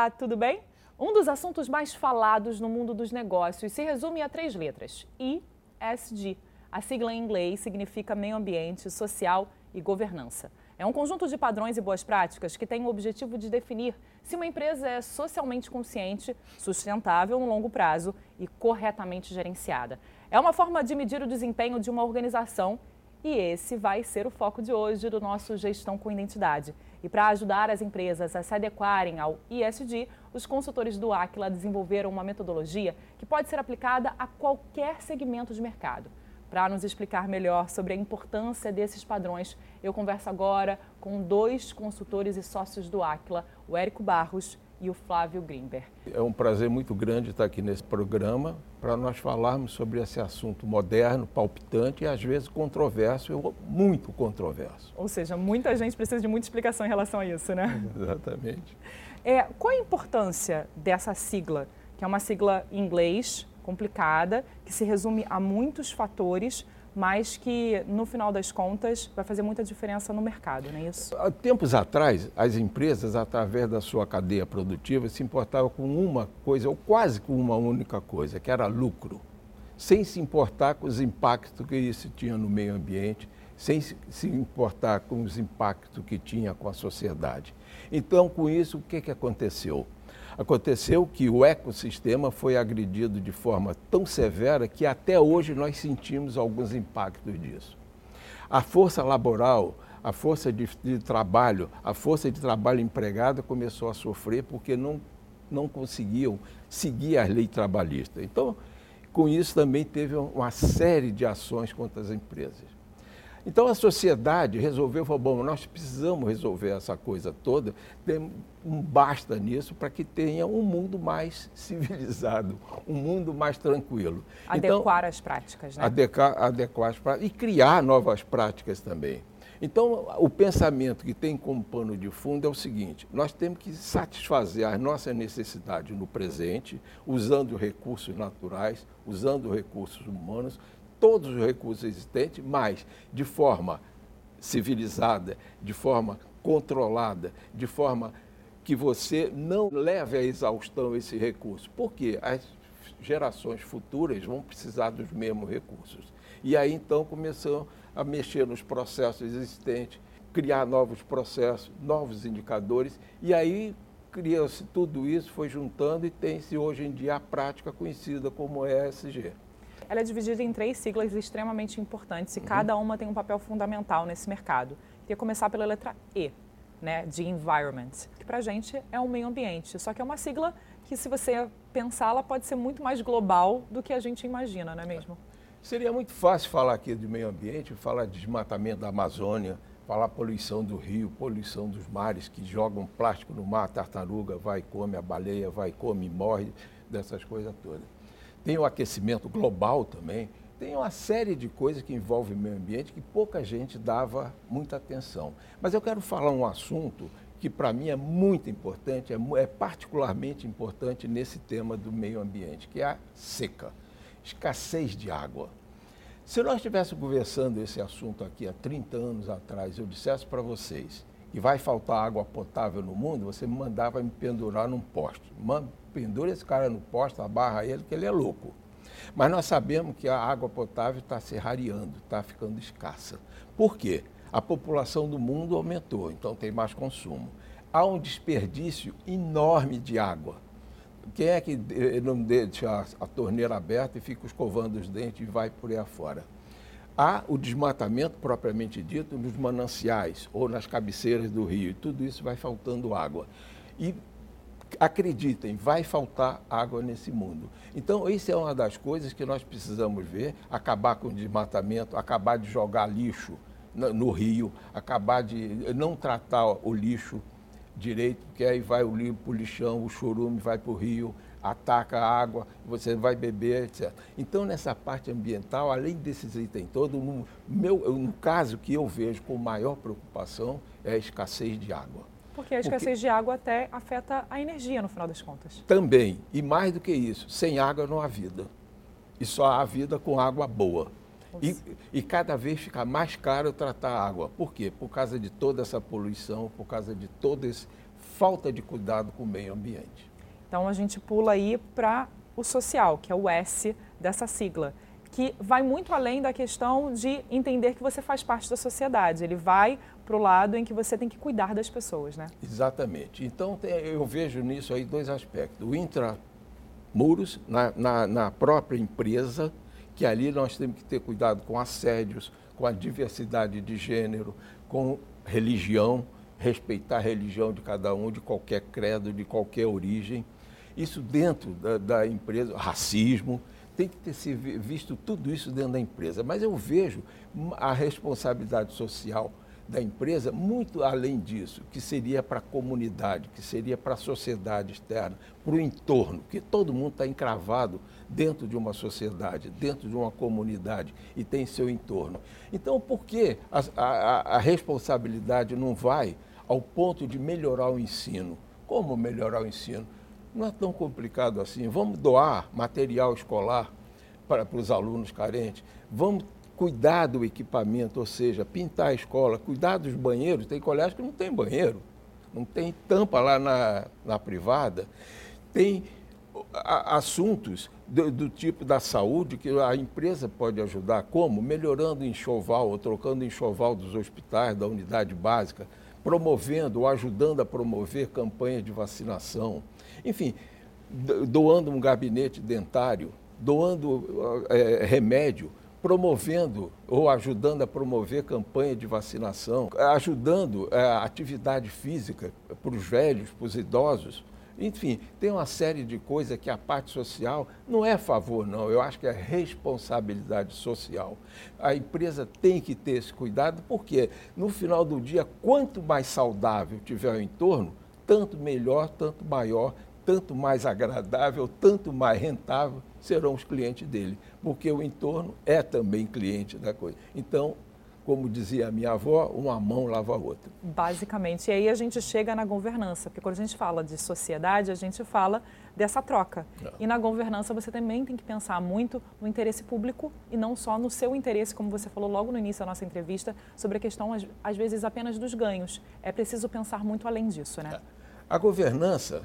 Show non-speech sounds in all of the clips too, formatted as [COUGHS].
Olá, tudo bem? Um dos assuntos mais falados no mundo dos negócios se resume a três letras: ISD. A sigla em inglês significa meio ambiente, social e governança. É um conjunto de padrões e boas práticas que tem o objetivo de definir se uma empresa é socialmente consciente, sustentável no longo prazo e corretamente gerenciada. É uma forma de medir o desempenho de uma organização e esse vai ser o foco de hoje do nosso Gestão com Identidade. E para ajudar as empresas a se adequarem ao ISD, os consultores do Aquila desenvolveram uma metodologia que pode ser aplicada a qualquer segmento de mercado. Para nos explicar melhor sobre a importância desses padrões, eu converso agora com dois consultores e sócios do Aquila, o Érico Barros e o Flávio Grimber. É um prazer muito grande estar aqui nesse programa para nós falarmos sobre esse assunto moderno, palpitante e às vezes controverso, muito controverso. Ou seja, muita gente precisa de muita explicação em relação a isso, né? [LAUGHS] Exatamente. É, qual a importância dessa sigla, que é uma sigla em inglês complicada, que se resume a muitos fatores, mas que no final das contas vai fazer muita diferença no mercado, não é isso? Há tempos atrás, as empresas, através da sua cadeia produtiva, se importavam com uma coisa, ou quase com uma única coisa, que era lucro, sem se importar com os impactos que isso tinha no meio ambiente, sem se importar com os impactos que tinha com a sociedade. Então, com isso, o que, que aconteceu? Aconteceu que o ecossistema foi agredido de forma tão severa que até hoje nós sentimos alguns impactos disso. A força laboral, a força de, de trabalho, a força de trabalho empregada começou a sofrer porque não, não conseguiam seguir as leis trabalhistas. Então, com isso também teve uma série de ações contra as empresas. Então a sociedade resolveu, falou, bom, nós precisamos resolver essa coisa toda, tem um basta nisso para que tenha um mundo mais [LAUGHS] civilizado, um mundo mais tranquilo. Adequar então, as práticas, né? Adequar, adequar as práticas e criar novas práticas também. Então, o pensamento que tem como pano de fundo é o seguinte: nós temos que satisfazer as nossas necessidades no presente, usando recursos naturais, usando recursos humanos, todos os recursos existentes, mas de forma civilizada, de forma controlada, de forma que você não leve à exaustão esse recurso. Porque as gerações futuras vão precisar dos mesmos recursos. E aí então começou a mexer nos processos existentes, criar novos processos, novos indicadores, e aí criou-se tudo isso, foi juntando e tem-se hoje em dia a prática conhecida como ESG ela é dividida em três siglas extremamente importantes e uhum. cada uma tem um papel fundamental nesse mercado. Queria começar pela letra E, né, de environment, que para a gente é o meio ambiente, só que é uma sigla que, se você pensar, ela pode ser muito mais global do que a gente imagina, não é mesmo? Seria muito fácil falar aqui de meio ambiente, falar de desmatamento da Amazônia, falar poluição do rio, poluição dos mares que jogam plástico no mar, tartaruga vai, come a baleia, vai, come e morre, dessas coisas todas tem o aquecimento global também, tem uma série de coisas que envolvem o meio ambiente que pouca gente dava muita atenção. Mas eu quero falar um assunto que para mim é muito importante, é, é, particularmente importante nesse tema do meio ambiente, que é a seca, escassez de água. Se nós estivéssemos conversando esse assunto aqui há 30 anos atrás, eu dissesse para vocês que vai faltar água potável no mundo, você me mandava me pendurar num poste pendura esse cara no posto, abarra ele, que ele é louco. Mas nós sabemos que a água potável está se rareando, está ficando escassa. Por quê? A população do mundo aumentou, então tem mais consumo. Há um desperdício enorme de água. Quem é que não deixa a torneira aberta e fica escovando os dentes e vai por aí afora? Há o desmatamento propriamente dito nos mananciais ou nas cabeceiras do rio, e tudo isso vai faltando água. E acreditem, vai faltar água nesse mundo. Então, isso é uma das coisas que nós precisamos ver: acabar com o desmatamento, acabar de jogar lixo no rio, acabar de não tratar o lixo direito, porque aí vai o limpo, o lixão, o churume vai para o rio, ataca a água, você vai beber, etc. Então, nessa parte ambiental, além desses itens todos, no, meu, no caso que eu vejo com maior preocupação é a escassez de água. Porque a escassez de água até afeta a energia, no final das contas. Também. E mais do que isso, sem água não há vida. E só há vida com água boa. E, e, cada vez fica mais caro tratar a água. Por quê? Por causa de toda essa poluição, por causa de todo esse falta de cuidado com o meio ambiente. Então a gente pula aí para o social, que é o S dessa sigla, que vai muito além da questão de entender que você faz parte da sociedade. Ele vai para o lado em que você tem que cuidar das pessoas, né? Exatamente. Então eu vejo nisso aí dois aspectos. O intramuros, na, na, na própria empresa, que ali nós temos que ter cuidado com assédios, com a diversidade de gênero, com religião, respeitar a religião de cada um, de qualquer credo, de qualquer origem. Isso dentro da, da empresa, racismo, tem que ter se visto tudo isso dentro da empresa. Mas eu vejo a responsabilidade social da empresa muito além disso, que seria para a comunidade, que seria para a sociedade externa, para o entorno, que todo mundo está encravado dentro de uma sociedade, dentro de uma comunidade e tem seu entorno. Então, por que a, a, a responsabilidade não vai ao ponto de melhorar o ensino? Como melhorar o ensino? Não é tão complicado assim. Vamos doar material escolar para, para os alunos carentes. Vamos cuidar do equipamento, ou seja, pintar a escola, cuidar dos banheiros. Tem colégio que não tem banheiro, não tem tampa lá na, na privada. Tem assuntos do, do, tipo da saúde que a empresa pode ajudar, como? Melhorando o enxoval ou trocando o enxoval dos hospitais, da unidade básica, promovendo ou ajudando a promover campanhas de vacinação. Enfim, doando um gabinete dentário, doando é, remédio promovendo ou ajudando a promover campanha de vacinação, ajudando é, a atividade física para os velhos, para os idosos. Enfim, tem uma série de coisas que a parte social não é favor, não. Eu acho que é responsabilidade social. A empresa tem que ter esse cuidado, porque no final do dia, quanto mais saudável tiver o entorno, tanto melhor, tanto maior, tanto mais agradável, tanto mais rentável serão os clientes dele, porque o entorno é também cliente da coisa. Então, como dizia a minha avó, uma mão lava a outra. Basicamente. E aí a gente chega na governança, porque quando a gente fala de sociedade, a gente fala dessa troca. Não. E na governança você também tem que pensar muito no interesse público e não só no seu interesse, como você falou logo no início da nossa entrevista, sobre a questão, às vezes, apenas dos ganhos. É preciso pensar muito além disso, né? A governança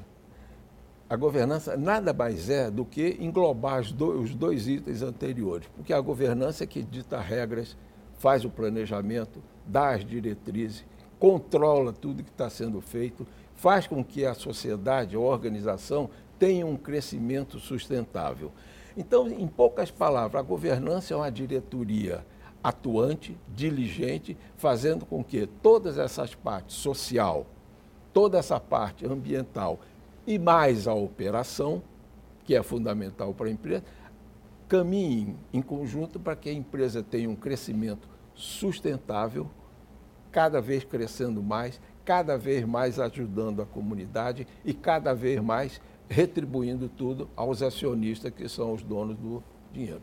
a governança nada mais é do que englobar os dois itens anteriores, porque a governança é que dita regras, faz o planejamento, dá as diretrizes, controla tudo que está sendo feito, faz com que a sociedade, a organização, tenha um crescimento sustentável. Então, em poucas palavras, a governança é uma diretoria atuante, diligente, fazendo com que todas essas partes, social, toda essa parte ambiental e mais a operação, que é fundamental para a empresa, caminhem em conjunto para que a empresa tenha um crescimento sustentável, cada vez crescendo mais, cada vez mais ajudando a comunidade e cada vez mais retribuindo tudo aos acionistas que são os donos do dinheiro.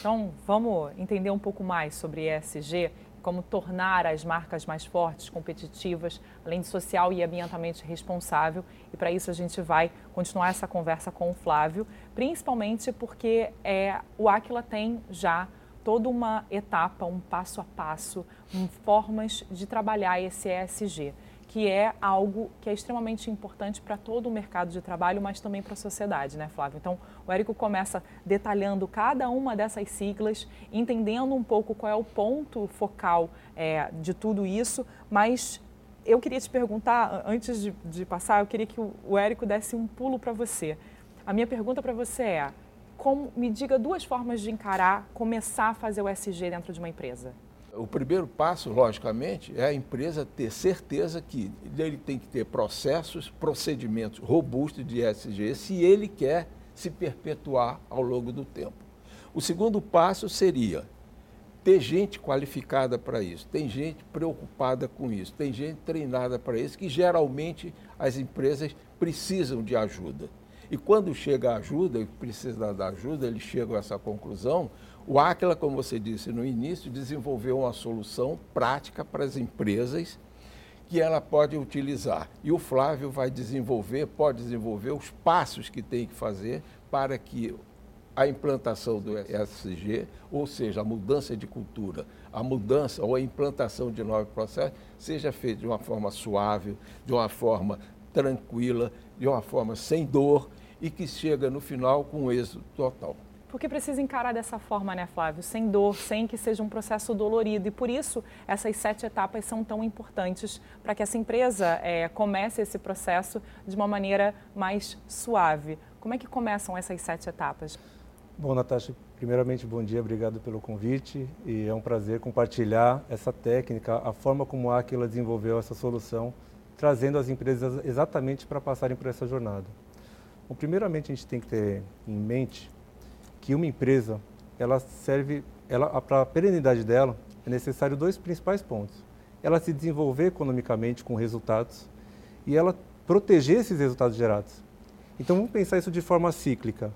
Então, vamos entender um pouco mais sobre ESG como tornar as marcas mais fortes, competitivas, além de social e ambientalmente responsável. E para isso a gente vai continuar essa conversa com o Flávio, principalmente porque é, o Aquila tem já toda uma etapa, um passo a passo, um, formas de trabalhar esse ESG que é algo que é extremamente importante para todo o mercado de trabalho, mas também para a sociedade, né, Flávio? Então, o Érico começa detalhando cada uma dessas siglas, entendendo um pouco qual é o ponto focal é, de tudo isso, mas eu queria te perguntar, antes de, de passar, eu queria que o, Érico desse um pulo para você. A minha pergunta para você é, como, me diga duas formas de encarar, começar a fazer o SG dentro de uma empresa. O primeiro passo, logicamente, é a empresa ter certeza que ele tem que ter processos, procedimentos robustos de ESG se ele quer se perpetuar ao longo do tempo. O segundo passo seria ter gente qualificada para isso, tem gente preocupada com isso, tem gente treinada para isso, que geralmente as empresas precisam de ajuda. E quando chega a ajuda, e precisa da ajuda, eles chegam a essa conclusão, o Aquila, como você disse no início, desenvolveu uma solução prática para as empresas que ela pode utilizar. E o Flávio vai desenvolver, pode desenvolver os passos que tem que fazer para que a implantação do ESG, ou seja, a mudança de cultura, a mudança ou a implantação de novos processos, seja feita de uma forma suave, de uma forma tranquila, de uma forma sem dor e que chega no final com êxito total. Porque precisa encarar dessa forma, né, Flávio? Sem dor, sem que seja um processo dolorido. E por isso essas sete etapas são tão importantes para que essa empresa é, comece esse processo de uma maneira mais suave. Como é que começam essas sete etapas? Bom, Natasha, primeiramente, bom dia, obrigado pelo convite. E é um prazer compartilhar essa técnica, a forma como a Aquila desenvolveu essa solução, trazendo as empresas exatamente para passarem por essa jornada. Bom, primeiramente, a gente tem que ter em mente que uma empresa, ela serve, ela, para a perenidade dela, é necessário dois principais pontos. Ela se desenvolver economicamente com resultados e ela proteger esses resultados gerados. Então vamos pensar isso de forma cíclica.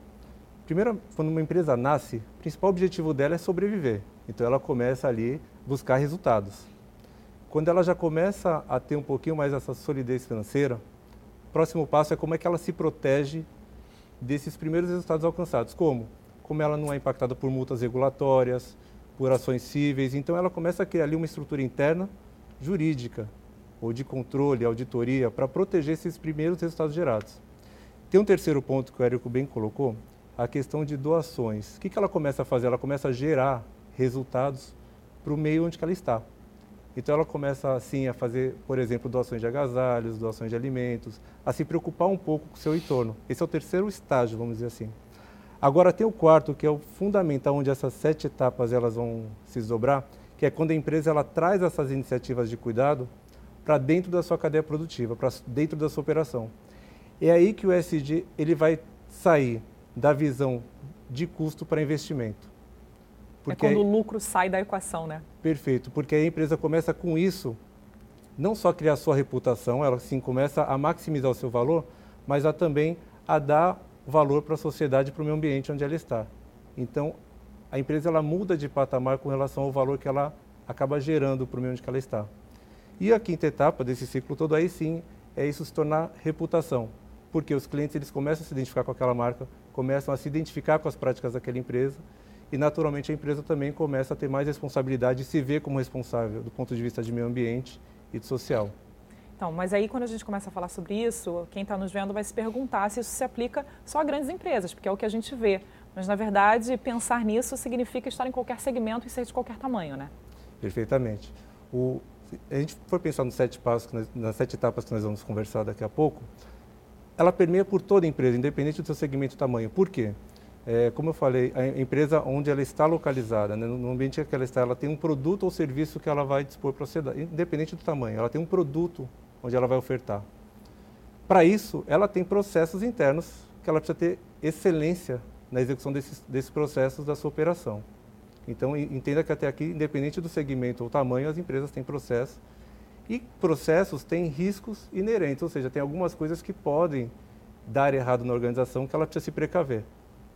Primeiro, quando uma empresa nasce, o principal objetivo dela é sobreviver. Então ela começa ali buscar resultados. Quando ela já começa a ter um pouquinho mais essa solidez financeira, o próximo passo é como é que ela se protege desses primeiros resultados alcançados. Como? Como ela não é impactada por multas regulatórias, por ações cíveis, então ela começa a criar ali uma estrutura interna jurídica ou de controle, auditoria, para proteger esses primeiros resultados gerados. Tem um terceiro ponto que o Érico bem colocou, a questão de doações. O que, que ela começa a fazer? Ela começa a gerar resultados para o meio onde ela está. Então ela começa assim a fazer, por exemplo, doações de agasalhos, doações de alimentos, a se preocupar um pouco com o seu entorno. Esse é o terceiro estágio, vamos dizer assim. Agora tem o quarto, que é o fundamental, onde essas sete etapas elas vão se desdobrar, que é quando a empresa ela traz essas iniciativas de cuidado para dentro da sua cadeia produtiva, para dentro da sua operação. É aí que o SD ele vai sair da visão de custo para investimento. É porque é quando o lucro sai da equação, né? Perfeito, porque a empresa começa com isso, não só criar sua reputação, ela sim começa a maximizar o seu valor, mas a também a dar valor para a sociedade e para o meio ambiente onde ela está. Então, a empresa ela muda de patamar com relação ao valor que ela acaba gerando para o meio onde ela está. E a quinta etapa desse ciclo todo aí sim é isso se tornar reputação, porque os clientes eles começam a se identificar com aquela marca, começam a se identificar com as práticas daquela empresa e naturalmente a empresa também começa a ter mais responsabilidade e se ver como responsável do ponto de vista de meio ambiente e de social. Então, mas aí quando a gente começa a falar sobre isso, quem está nos vendo vai se perguntar se isso se aplica só a grandes empresas, porque é o que a gente vê. Mas, na verdade, pensar nisso significa estar em qualquer segmento e ser de qualquer tamanho, né? Perfeitamente. O, a gente for pensar nos sete passos, nas sete etapas que nós vamos conversar daqui a pouco, ela permeia por toda a empresa, independente do seu segmento e tamanho. Por quê? É, como eu falei, a empresa onde ela está localizada, né, no ambiente que ela está, ela tem um produto ou serviço que ela vai dispor para a sociedade, independente do tamanho. Ela tem um produto onde ela vai ofertar. Para isso, ela tem processos internos que ela precisa ter excelência na execução desses, desses processos da sua operação. Então, entenda que até aqui, independente do segmento ou tamanho, as empresas têm processos. E processos têm riscos inerentes, ou seja, tem algumas coisas que podem dar errado na organização que ela precisa se precaver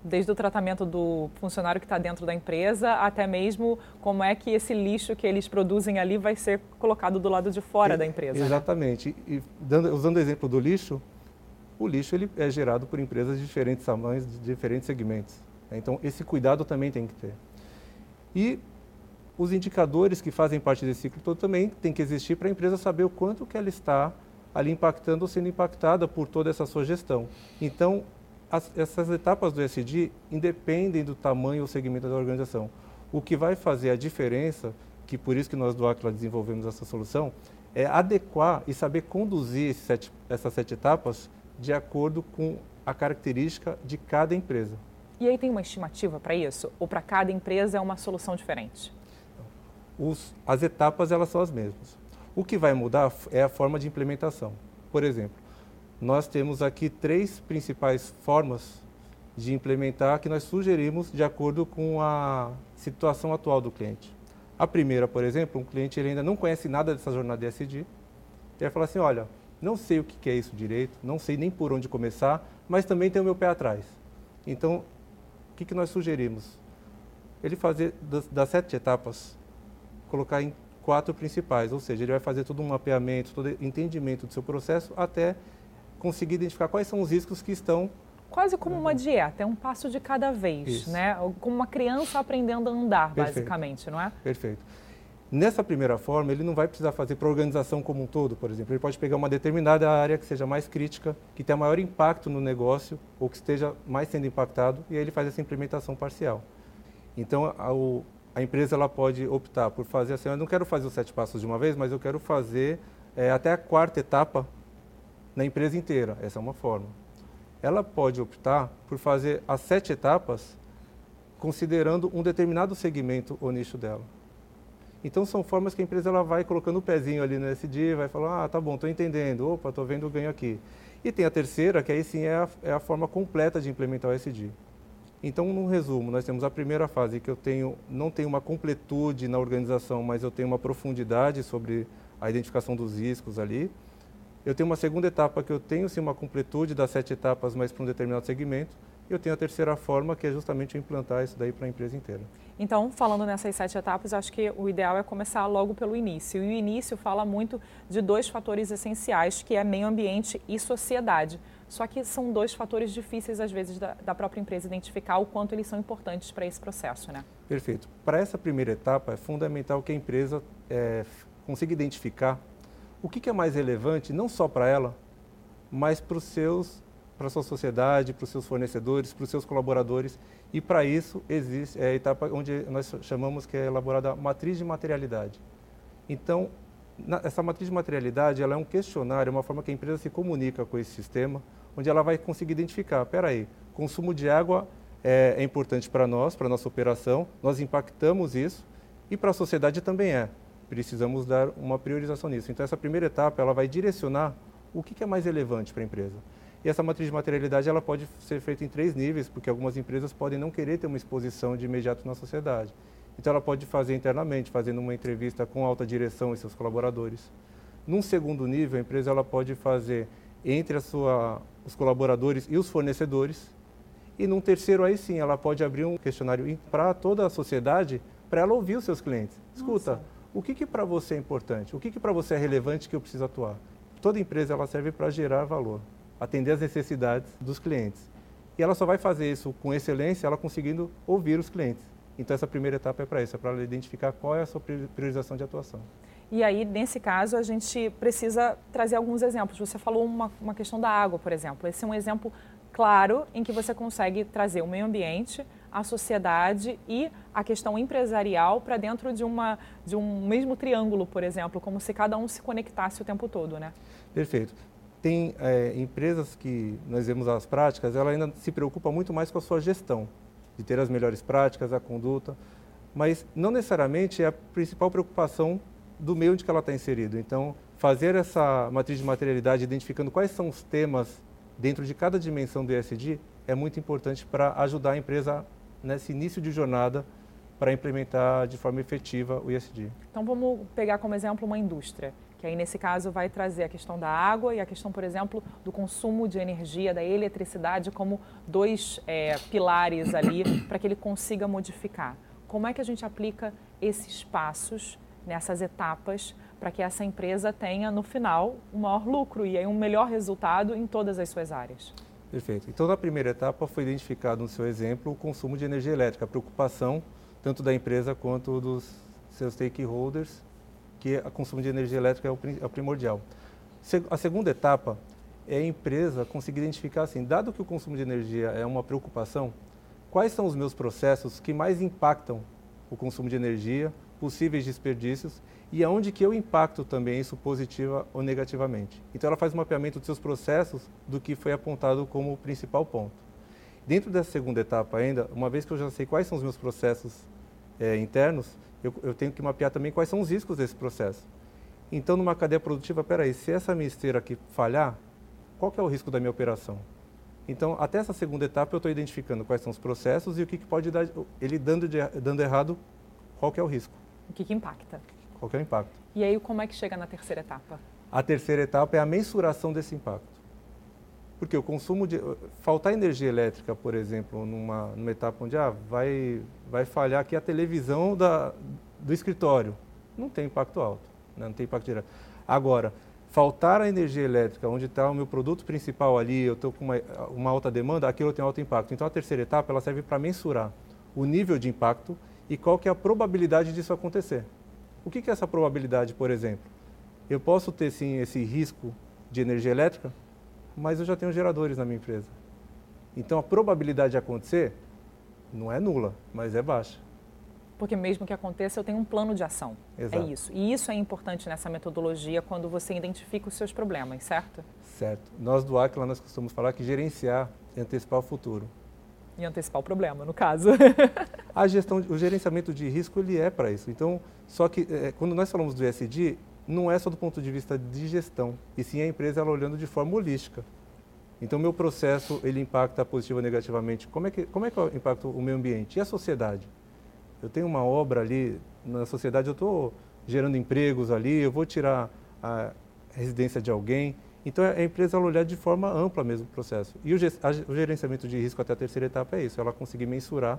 desde o tratamento do funcionário que está dentro da empresa até mesmo como é que esse lixo que eles produzem ali vai ser colocado do lado de fora e, da empresa. Exatamente. Né? E dando, usando o exemplo do lixo, o lixo ele é gerado por empresas de diferentes tamanhos, de diferentes segmentos. Então esse cuidado também tem que ter. E os indicadores que fazem parte desse ciclo todo também tem que existir para a empresa saber o quanto que ela está ali impactando ou sendo impactada por toda essa sua gestão. Então, as, essas etapas do SD independem do tamanho ou segmento da organização. O que vai fazer a diferença, que por isso que nós do Aquila desenvolvemos essa solução, é adequar e saber conduzir sete, essas sete etapas de acordo com a característica de cada empresa. E aí tem uma estimativa para isso? Ou para cada empresa é uma solução diferente? Os, as etapas elas são as mesmas. O que vai mudar é a forma de implementação. Por exemplo, nós temos aqui três principais formas de implementar que nós sugerimos de acordo com a situação atual do cliente. A primeira, por exemplo, um cliente ele ainda não conhece nada dessa jornada de SD, ele vai falar assim, olha, não sei o que é isso direito, não sei nem por onde começar, mas também tem o meu pé atrás. Então, o que, que nós sugerimos? Ele fazer das, das sete etapas, colocar em quatro principais, ou seja, ele vai fazer todo um mapeamento, todo entendimento do seu processo até conseguir identificar quais são os riscos que estão quase como uma dieta, é um passo de cada vez, Isso. né? Como uma criança aprendendo a andar, Perfeito. basicamente, não é? Perfeito. Nessa primeira forma, ele não vai precisar fazer para a organização como um todo, por exemplo. Ele pode pegar uma determinada área que seja mais crítica, que tenha maior impacto no negócio ou que esteja mais sendo impactado, e aí ele faz essa implementação parcial. Então, a, a empresa ela pode optar por fazer assim, eu não quero fazer os sete passos de uma vez, mas eu quero fazer é, até a quarta etapa na empresa inteira. Essa é uma forma. Ela pode optar por fazer as sete etapas considerando um determinado segmento ou nicho dela. Então são formas que a empresa ela vai colocando o pezinho ali no SD, vai falar, ah, tá bom, estou entendendo, opa, estou vendo o ganho aqui. E tem a terceira, que aí sim é a, é a forma completa de implementar o SD. Então, no resumo, nós temos a primeira fase que eu tenho, não tenho uma completude na organização, mas eu tenho uma profundidade sobre a identificação dos riscos ali. Eu tenho uma segunda etapa que eu tenho sim uma completude das sete etapas, mas para um determinado segmento. E eu tenho a terceira forma, que é justamente implantar isso daí para a empresa inteira. Então, falando nessas sete etapas, acho que o ideal é começar logo pelo início. E o início fala muito de dois fatores essenciais, que é meio ambiente e sociedade. Só que são dois fatores difíceis, às vezes, da, da própria empresa identificar o quanto eles são importantes para esse processo, né? Perfeito. Para essa primeira etapa, é fundamental que a empresa é, consiga identificar o que, que é mais relevante, não só para ela, mas para os seus para a sua sociedade, para os seus fornecedores, para os seus colaboradores. E para isso existe é a etapa onde nós chamamos que é elaborada a matriz de materialidade. Então, na, essa matriz de materialidade ela é um questionário, uma forma que a empresa se comunica com esse sistema, onde ela vai conseguir identificar, espera aí, consumo de água é, é importante para nós, para a nossa operação, nós impactamos isso e para a sociedade também é. Precisamos dar uma priorização nisso. Então, essa primeira etapa ela vai direcionar o que, é mais relevante para a empresa. E essa matriz de materialidade ela pode ser feita em três níveis, porque algumas empresas podem não querer ter uma exposição de imediato na sociedade. Então ela pode fazer internamente, fazendo uma entrevista com alta direção e seus colaboradores. Num segundo nível, a empresa ela pode fazer entre sua, os colaboradores e os fornecedores. E num terceiro, aí sim, ela pode abrir um questionário para toda a sociedade, para ela ouvir os seus clientes. Escuta, Nossa. O que, que para você é importante? O que, que para você é relevante que eu preciso atuar? Toda empresa ela serve para gerar valor atender as necessidades dos clientes. E ela só vai fazer isso com excelência, ela conseguindo ouvir os clientes. Então essa primeira etapa é para isso, é para identificar qual é a sua priorização de atuação. E aí, nesse caso, a gente precisa trazer alguns exemplos. Você falou uma, uma questão da água, por exemplo. Esse é um exemplo claro em que você consegue trazer o meio ambiente, a sociedade e a questão empresarial para dentro de, uma, de um mesmo triângulo, por exemplo, como se cada um se conectasse o tempo todo, né? Perfeito tem é, empresas que nós vemos as práticas, ela ainda se preocupa muito mais com a sua gestão, de ter as melhores práticas, a conduta, mas não necessariamente é a principal preocupação do meio onde ela está inserido. Então, fazer essa matriz de materialidade, identificando quais são os temas dentro de cada dimensão do ESG, é muito importante para ajudar a empresa nesse início de jornada para implementar de forma efetiva o ESG. Então, vamos pegar como exemplo uma indústria que aí nesse caso vai trazer a questão da água e a questão, por exemplo, do consumo de energia, da eletricidade, como dois é, pilares ali [COUGHS] para que ele consiga modificar. Como é que a gente aplica esses passos nessas etapas para que essa empresa tenha, no final, um maior lucro e aí um melhor resultado em todas as suas áreas? Perfeito. Então, na primeira etapa, foi identificado no seu exemplo o consumo de energia elétrica, a preocupação tanto da empresa quanto dos seus stakeholders que o consumo de energia elétrica é o, é primordial. A segunda etapa é a empresa conseguir identificar assim, dado que o consumo de energia é uma preocupação, quais são os meus processos que mais impactam o consumo de energia, possíveis desperdícios e aonde que eu impacto também isso positiva ou negativamente. Então ela faz um mapeamento dos seus processos do que foi apontado como o principal ponto. Dentro dessa segunda etapa ainda, uma vez que eu já sei quais são os meus processos é, internos, eu, eu, tenho que mapear também quais são os riscos desse processo. Então, numa cadeia produtiva, peraí, se essa minha esteira aqui falhar, qual é o risco da minha operação? Então, até essa segunda etapa, eu estou identificando quais são os processos e o que, que pode dar, ele dando, de, dando errado, qual é o risco. O que, que impacta. Qual que é o impacto. E aí, como é que chega na terceira etapa? A terceira etapa é a mensuração desse impacto. Porque o consumo de. Faltar energia elétrica, por exemplo, numa, numa etapa onde ah, vai, vai falhar aqui a televisão da, do escritório, não tem impacto alto, né? não tem impacto direto. Agora, faltar a energia elétrica, onde está o meu produto principal ali, eu estou com uma, uma alta demanda, aquilo tem alto impacto. Então, a terceira etapa ela serve para mensurar o nível de impacto e qual que é a probabilidade disso acontecer. O que é essa probabilidade, por exemplo? Eu posso ter sim esse risco de energia elétrica, mas eu já tenho geradores na minha empresa. Então a probabilidade de acontecer não é nula, mas é baixa. Porque mesmo que aconteça, eu tenho um plano de ação. É Exato. É isso. E isso é importante nessa metodologia quando você identifica os seus problemas, certo? Certo. Nós do Aquila nós costumamos falar que gerenciar é antecipar o futuro. E antecipar o problema, no caso. [LAUGHS] a gestão, o gerenciamento de risco ele é para isso. Então, só que é, quando nós falamos do ESG, não é só do ponto de vista de gestão, e sim a empresa ela olhando de forma holística. Então, meu processo ele impacta positivo ou negativamente. Como é que como é que eu impacto o meio ambiente e a sociedade? Eu tenho uma obra ali na sociedade, eu estou gerando empregos ali, eu vou tirar a residência de alguém. Então, a empresa ela olhar de forma ampla mesmo o processo. E o gerenciamento de risco até a terceira etapa é isso, ela conseguir mensurar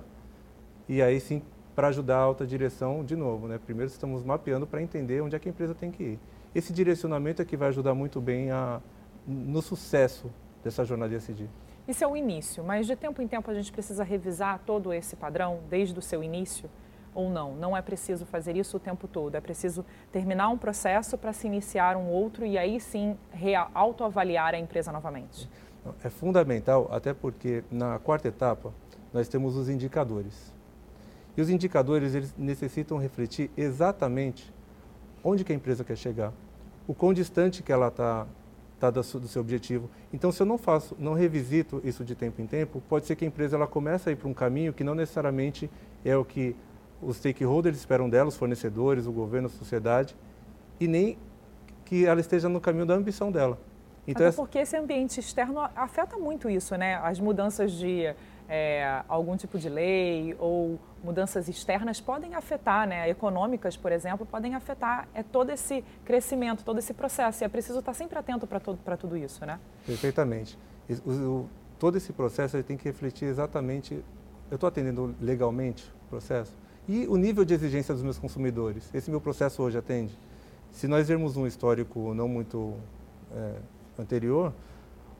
e aí sim para ajudar a alta direção de novo. Né? Primeiro estamos mapeando para entender onde é que a empresa tem que ir. Esse direcionamento é que vai ajudar muito bem a, no sucesso dessa jornada ESG. Isso é o início, mas de tempo em tempo a gente precisa revisar todo esse padrão desde o seu início ou não? Não é preciso fazer isso o tempo todo, é preciso terminar um processo para se iniciar um outro e aí sim autoavaliar a empresa novamente. É fundamental, até porque na quarta etapa nós temos os indicadores. E os indicadores eles necessitam refletir exatamente onde que a empresa quer chegar, o quão distante que ela está tá do, do seu objetivo. Então, se eu não faço, não revisito isso de tempo em tempo, pode ser que a empresa ela comece a ir para um caminho que não necessariamente é o que os stakeholders esperam dela, os fornecedores, o governo, a sociedade, e nem que ela esteja no caminho da ambição dela. Então, Até porque esse ambiente externo afeta muito isso, né? As mudanças de é, algum tipo de lei ou mudanças externas podem afetar, né? Econômicas, por exemplo, podem afetar é, todo esse crescimento, todo esse processo. E é preciso estar sempre atento para tudo isso, né? Perfeitamente. O, o, todo esse processo tem que refletir exatamente, eu estou atendendo legalmente o processo? E o nível de exigência dos meus consumidores. Esse meu processo hoje atende? Se nós vermos um histórico não muito é, anterior,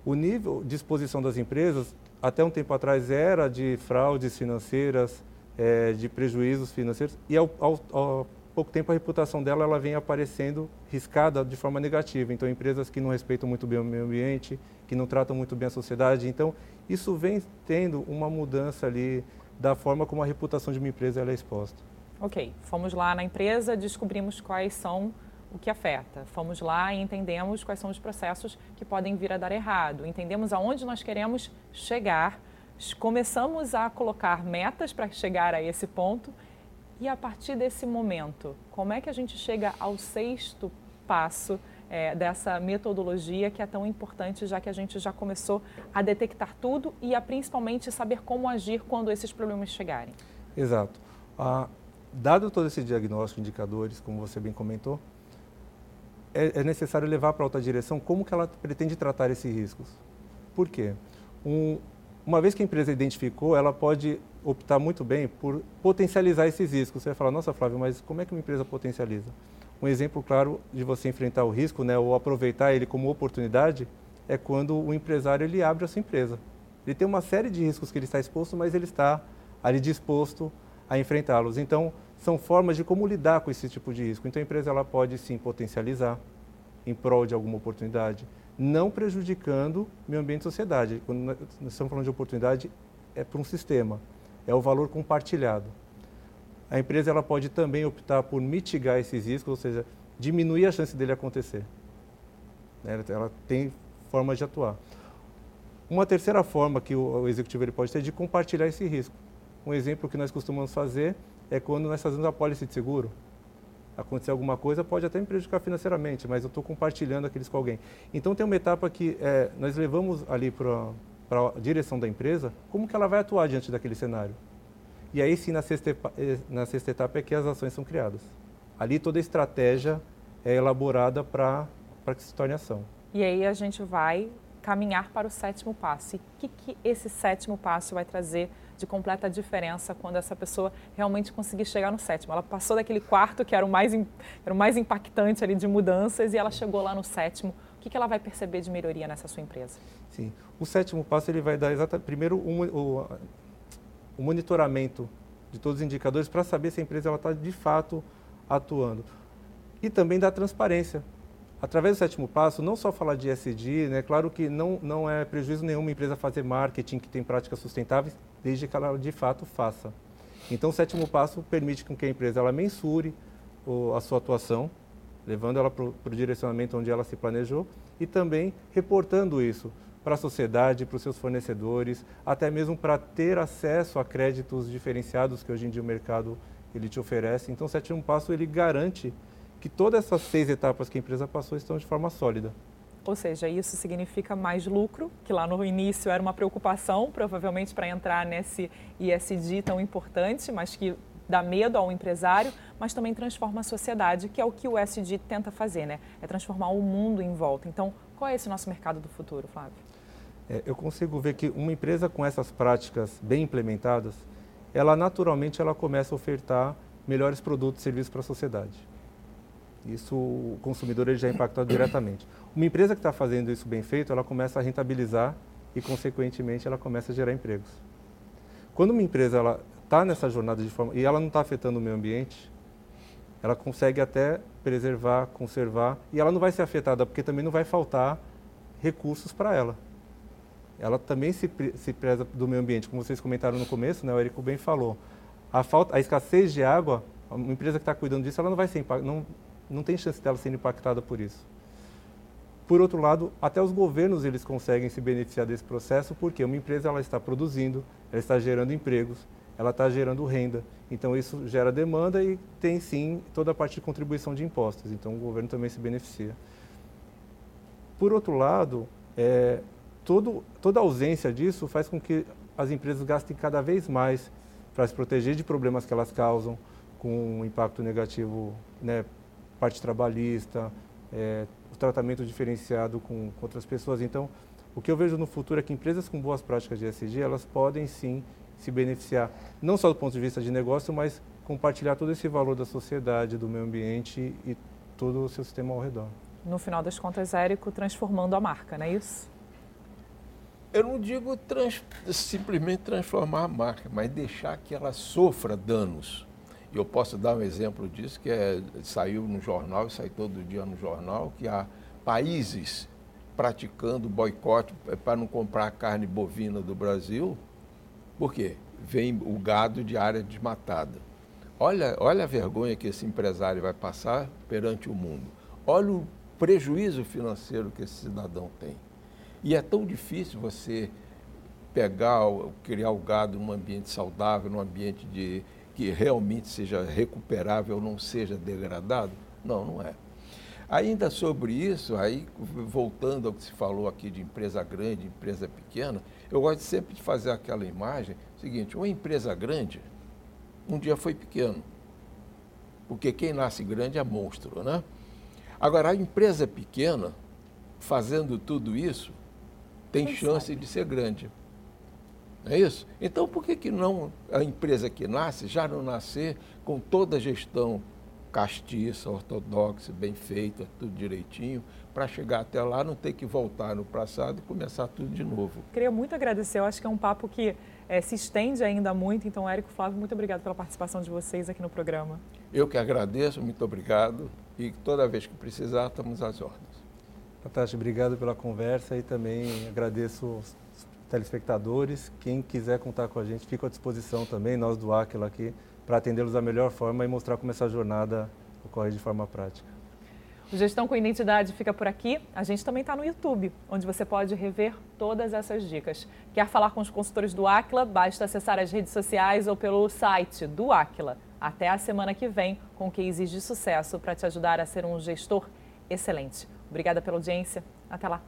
o nível de exposição das empresas, até um tempo atrás, era de fraudes financeiras, é, de prejuízos financeiros, e ao, ao, ao, pouco tempo a reputação dela ela vem aparecendo riscada de forma negativa. Então, empresas que não respeitam muito bem o meio ambiente, que não tratam muito bem a sociedade. Então, isso vem tendo uma mudança ali da forma como a reputação de uma empresa é exposta. Ok, fomos lá na empresa, descobrimos quais são o que afeta. Fomos lá e entendemos quais são os processos que podem vir a dar errado. Entendemos aonde nós queremos chegar, começamos a colocar metas para chegar a esse ponto e a partir desse momento, como é que a gente chega ao sexto passo é, dessa metodologia que é tão importante, já que a gente já começou a detectar tudo e a principalmente saber como agir quando esses problemas chegarem? Exato. Ah, dado todo esse diagnóstico, indicadores, como você bem comentou, é, é necessário levar para a alta direção como que ela pretende tratar esses riscos. Por quê? Um, uma vez que a empresa identificou, ela pode optar muito bem por potencializar esses riscos. Você vai falar, nossa Flávio, mas como é que uma empresa potencializa? Um exemplo claro de você enfrentar o risco, né, ou aproveitar ele como oportunidade, é quando o empresário ele abre a sua empresa. Ele tem uma série de riscos que ele está exposto, mas ele está ali disposto a enfrentá-los. Então, são formas de como lidar com esse tipo de risco. Então a empresa ela pode sim potencializar em prol de alguma oportunidade, não prejudicando meio ambiente e sociedade. Quando nós estamos falando de oportunidade, é para um sistema, é o valor compartilhado. A empresa ela pode também optar por mitigar esses riscos, ou seja, diminuir a chance dele acontecer. Né, ela tem formas de atuar. Uma terceira forma que o executivo ele pode ter é de compartilhar esse risco. Um exemplo que nós costumamos fazer é quando nós fazemos a pólice de seguro. Acontecer alguma coisa pode até me prejudicar financeiramente, mas eu estou compartilhando aqueles com alguém. Então tem uma etapa que é, nós levamos ali para a direção da empresa, como que ela vai atuar diante daquele cenário. E aí sim, na sexta, eh, na sexta etapa é que as ações são criadas. Ali toda a estratégia é elaborada para que se torne ação. E aí a gente vai caminhar para o sétimo passo. E o que, que esse sétimo passo vai trazer de completa diferença quando essa pessoa realmente conseguir chegar no sétimo. Ela passou daquele quarto que era o mais, era o mais impactante ali de mudanças e ela chegou lá no sétimo. O que, que ela vai perceber de melhoria nessa sua empresa? Sim, o sétimo passo ele vai dar exatamente primeiro o, o monitoramento de todos os indicadores para saber se a empresa está de fato atuando. e também da transparência. Através do sétimo passo, não só falar de ESG, né? claro que não, não é prejuízo nenhuma empresa fazer marketing que tem práticas sustentáveis, desde que ela de fato faça. Então, o sétimo passo permite que a empresa ela mensure o, a sua atuação, levando ela para o direcionamento onde ela se planejou e também reportando isso para a sociedade, para os seus fornecedores, até mesmo para ter acesso a créditos diferenciados que hoje em dia o mercado ele te oferece. Então, o sétimo passo ele garante que todas essas seis etapas que a empresa passou estão de forma sólida. Ou seja, isso significa mais lucro, que lá no início era uma preocupação, provavelmente para entrar nesse ISD tão importante, mas que dá medo ao empresário, mas também transforma a sociedade, que é o que o ESG tenta fazer, né? É transformar o mundo em volta. Então, qual é esse nosso mercado do futuro, Flávio? É, eu consigo ver que uma empresa com essas práticas bem implementadas, ela naturalmente ela começa a ofertar melhores produtos e serviços para a sociedade. Isso o consumidor ele já é impactado diretamente. Uma empresa que está fazendo isso bem feito, ela começa a rentabilizar e, consequentemente, ela começa a gerar empregos. Quando uma empresa ela está nessa jornada de forma e ela não está afetando o meio ambiente, ela consegue até preservar, conservar e ela não vai ser afetada porque também não vai faltar recursos para ela. Ela também se, se preza do meio ambiente, como vocês comentaram no começo, né, o Érico bem falou. A, falta, a escassez de água, uma empresa que está cuidando disso, ela não vai ser não, não tem chance dela ser impactada por isso. Por outro lado, até os governos eles conseguem se beneficiar desse processo, porque uma empresa ela está produzindo, ela está gerando empregos, ela está gerando renda. Então isso gera demanda e tem sim toda a parte de contribuição de impostos. Então o governo também se beneficia. Por outro lado, é, todo, toda ausência disso faz com que as empresas gastem cada vez mais para se proteger de problemas que elas causam, com um impacto negativo, né, parte trabalhista, é, o tratamento diferenciado com, com outras pessoas. Então, o que eu vejo no futuro é que empresas com boas práticas de ESG, elas podem sim se beneficiar, não só do ponto de vista de negócio, mas compartilhar todo esse valor da sociedade, do meio ambiente e todo o seu sistema ao redor. No final das contas, Érico, transformando a marca, não é isso? Eu não digo trans, simplesmente transformar a marca, mas deixar que ela sofra danos. E eu posso dar um exemplo disso, que é, saiu no jornal, sai todo dia no jornal, que há países praticando boicote para não comprar carne bovina do Brasil, por quê? Vem o gado de área desmatada. Olha, olha a vergonha que esse empresário vai passar perante o mundo. Olha o prejuízo financeiro que esse cidadão tem. E é tão difícil você pegar, criar o gado num ambiente saudável, num ambiente de, que realmente seja recuperável, não seja degradado? Não, não é. Ainda sobre isso, aí voltando ao que se falou aqui de empresa grande, empresa pequena, eu gosto sempre de fazer aquela imagem, seguinte, uma empresa grande, um dia foi pequeno. Porque quem nasce grande é monstro, né? Agora, a empresa pequena, fazendo tudo isso, tem Quem chance sabe? de ser grande. Não é isso? Então, por que, que não a empresa que nasce já não nascer com toda a gestão castiça, ortodoxa, bem feita, tudo direitinho, para chegar até lá, não ter que voltar no passado e começar tudo de novo. Queria muito agradecer, eu acho que é um papo que é, se estende ainda muito. Então, Érico Flávio, muito obrigado pela participação de vocês aqui no programa. Eu que agradeço, muito obrigado. E toda vez que precisar, estamos às ordens. Natasha, obrigado pela conversa e também agradeço telespectadores. Quem quiser contar com a gente, fico à disposição também, nós do Aquila aqui, para atendê-los da melhor forma e mostrar como essa jornada ocorre de forma prática. O Gestão com Identidade fica por aqui. A gente também está no YouTube, onde você pode rever todas essas dicas. Quer falar com os consultores do Aquila? Basta acessar as redes sociais ou pelo site do Aquila. Até a semana que vem com cases de sucesso para te ajudar a ser um gestor excelente. Obrigada pela audiência. Até lá.